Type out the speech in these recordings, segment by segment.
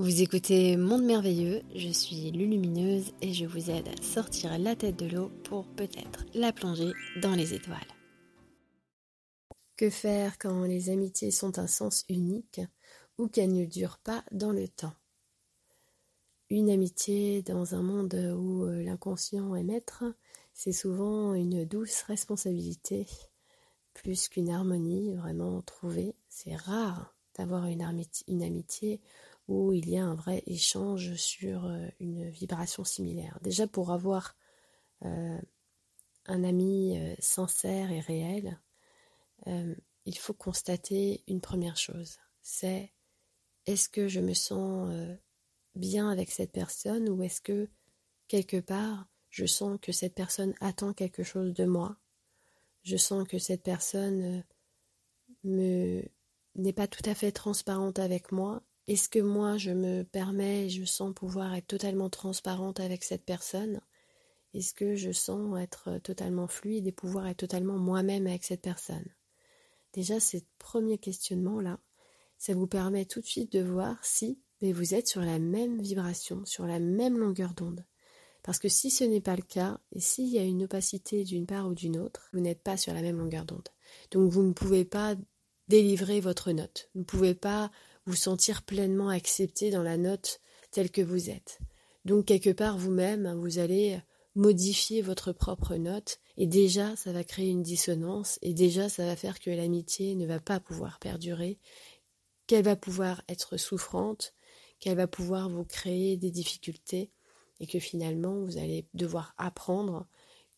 Vous écoutez Monde Merveilleux, je suis Lulumineuse et je vous aide à sortir la tête de l'eau pour peut-être la plonger dans les étoiles. Que faire quand les amitiés sont un sens unique ou qu'elles ne durent pas dans le temps? Une amitié dans un monde où l'inconscient est maître, c'est souvent une douce responsabilité, plus qu'une harmonie vraiment trouvée. C'est rare d'avoir une, amitié où il y a un vrai échange sur euh, une vibration similaire. Déjà pour avoir euh, un ami euh, sincère et réel, il faut constater une première chose, c'est est-ce que je me sens bien avec cette personne ou est-ce que quelque part je sens que cette personne attend quelque chose de moi, je sens que cette personne me n'est pas tout à fait transparente avec moi est-ce que moi, je me permets, je sens pouvoir être totalement transparente avec cette personne? Est-ce que je sens être totalement fluide et pouvoir être totalement moi-même avec cette personne? Déjà, ce premier questionnement-là, ça vous permet tout de suite de voir si mais vous êtes sur la même vibration, sur la même longueur d'onde. Parce que si ce n'est pas le cas, et s'il y a une opacité d'une part ou d'une autre, vous n'êtes pas sur la même longueur d'onde. Donc vous ne pouvez pas délivrer votre note. Vous ne pouvez pas vous sentir pleinement accepté dans la note telle que vous êtes. Donc quelque part vous-même, vous allez modifier votre propre note et déjà ça va créer une dissonance et déjà ça va faire que l'amitié ne va pas pouvoir perdurer, qu'elle va pouvoir être souffrante, qu'elle va pouvoir vous créer des difficultés et que finalement vous allez devoir apprendre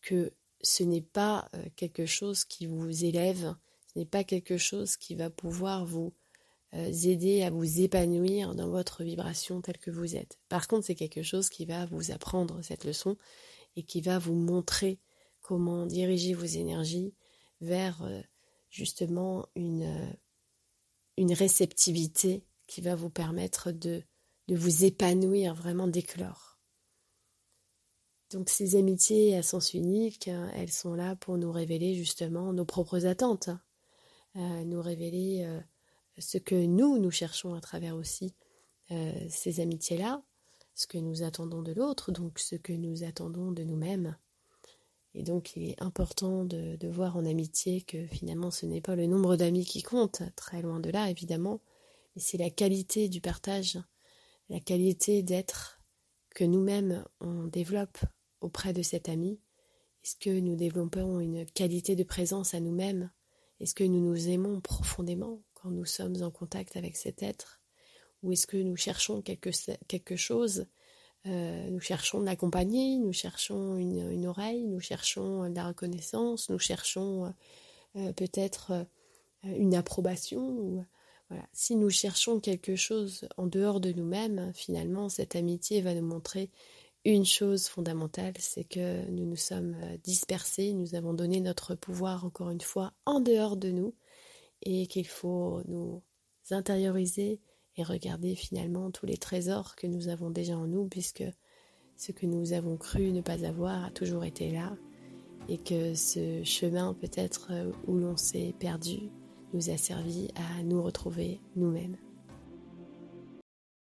que ce n'est pas euh, quelque chose qui vous élève, ce n'est pas quelque chose qui va pouvoir vous euh, aider à vous épanouir dans votre vibration telle que vous êtes. Par contre, c'est quelque chose qui va vous apprendre cette leçon et qui va vous montrer comment diriger vos énergies vers euh, justement une, euh, une réceptivité qui va vous permettre de, de vous épanouir, vraiment d'éclore. Donc ces amitiés à sens unique, hein, elles sont là pour nous révéler justement nos propres attentes, hein. nous révéler ce que nous, nous cherchons à travers aussi euh, ces amitiés-là, ce que nous attendons de l'autre, donc ce que nous attendons de nous-mêmes. Et donc il est important de, de, voir en amitié que finalement ce n'est pas le nombre d'amis qui compte, très loin de là évidemment, mais c'est la qualité du partage, la qualité d'être que nous-mêmes on développe auprès de cet ami. Est-ce que nous développons une qualité de présence à nous-mêmes Est-ce que nous nous aimons profondément quand nous sommes en contact avec cet être? Ou est-ce que nous cherchons quelque, chose euh, Nous cherchons de la compagnie, nous cherchons une, oreille, nous cherchons de la reconnaissance, nous cherchons euh, euh, peut-être une approbation. voilà. Si nous cherchons quelque chose en dehors de nous-mêmes, finalement, cette amitié va nous montrer une chose fondamentale, c'est que nous nous sommes dispersés, nous avons donné notre pouvoir encore une fois en dehors de nous et qu'il faut nous intérioriser et regarder finalement tous les trésors que nous avons déjà en nous puisque ce que nous avons cru ne pas avoir a toujours été là et que ce chemin peut-être où l'on s'est perdu nous a servi à nous retrouver nous-mêmes.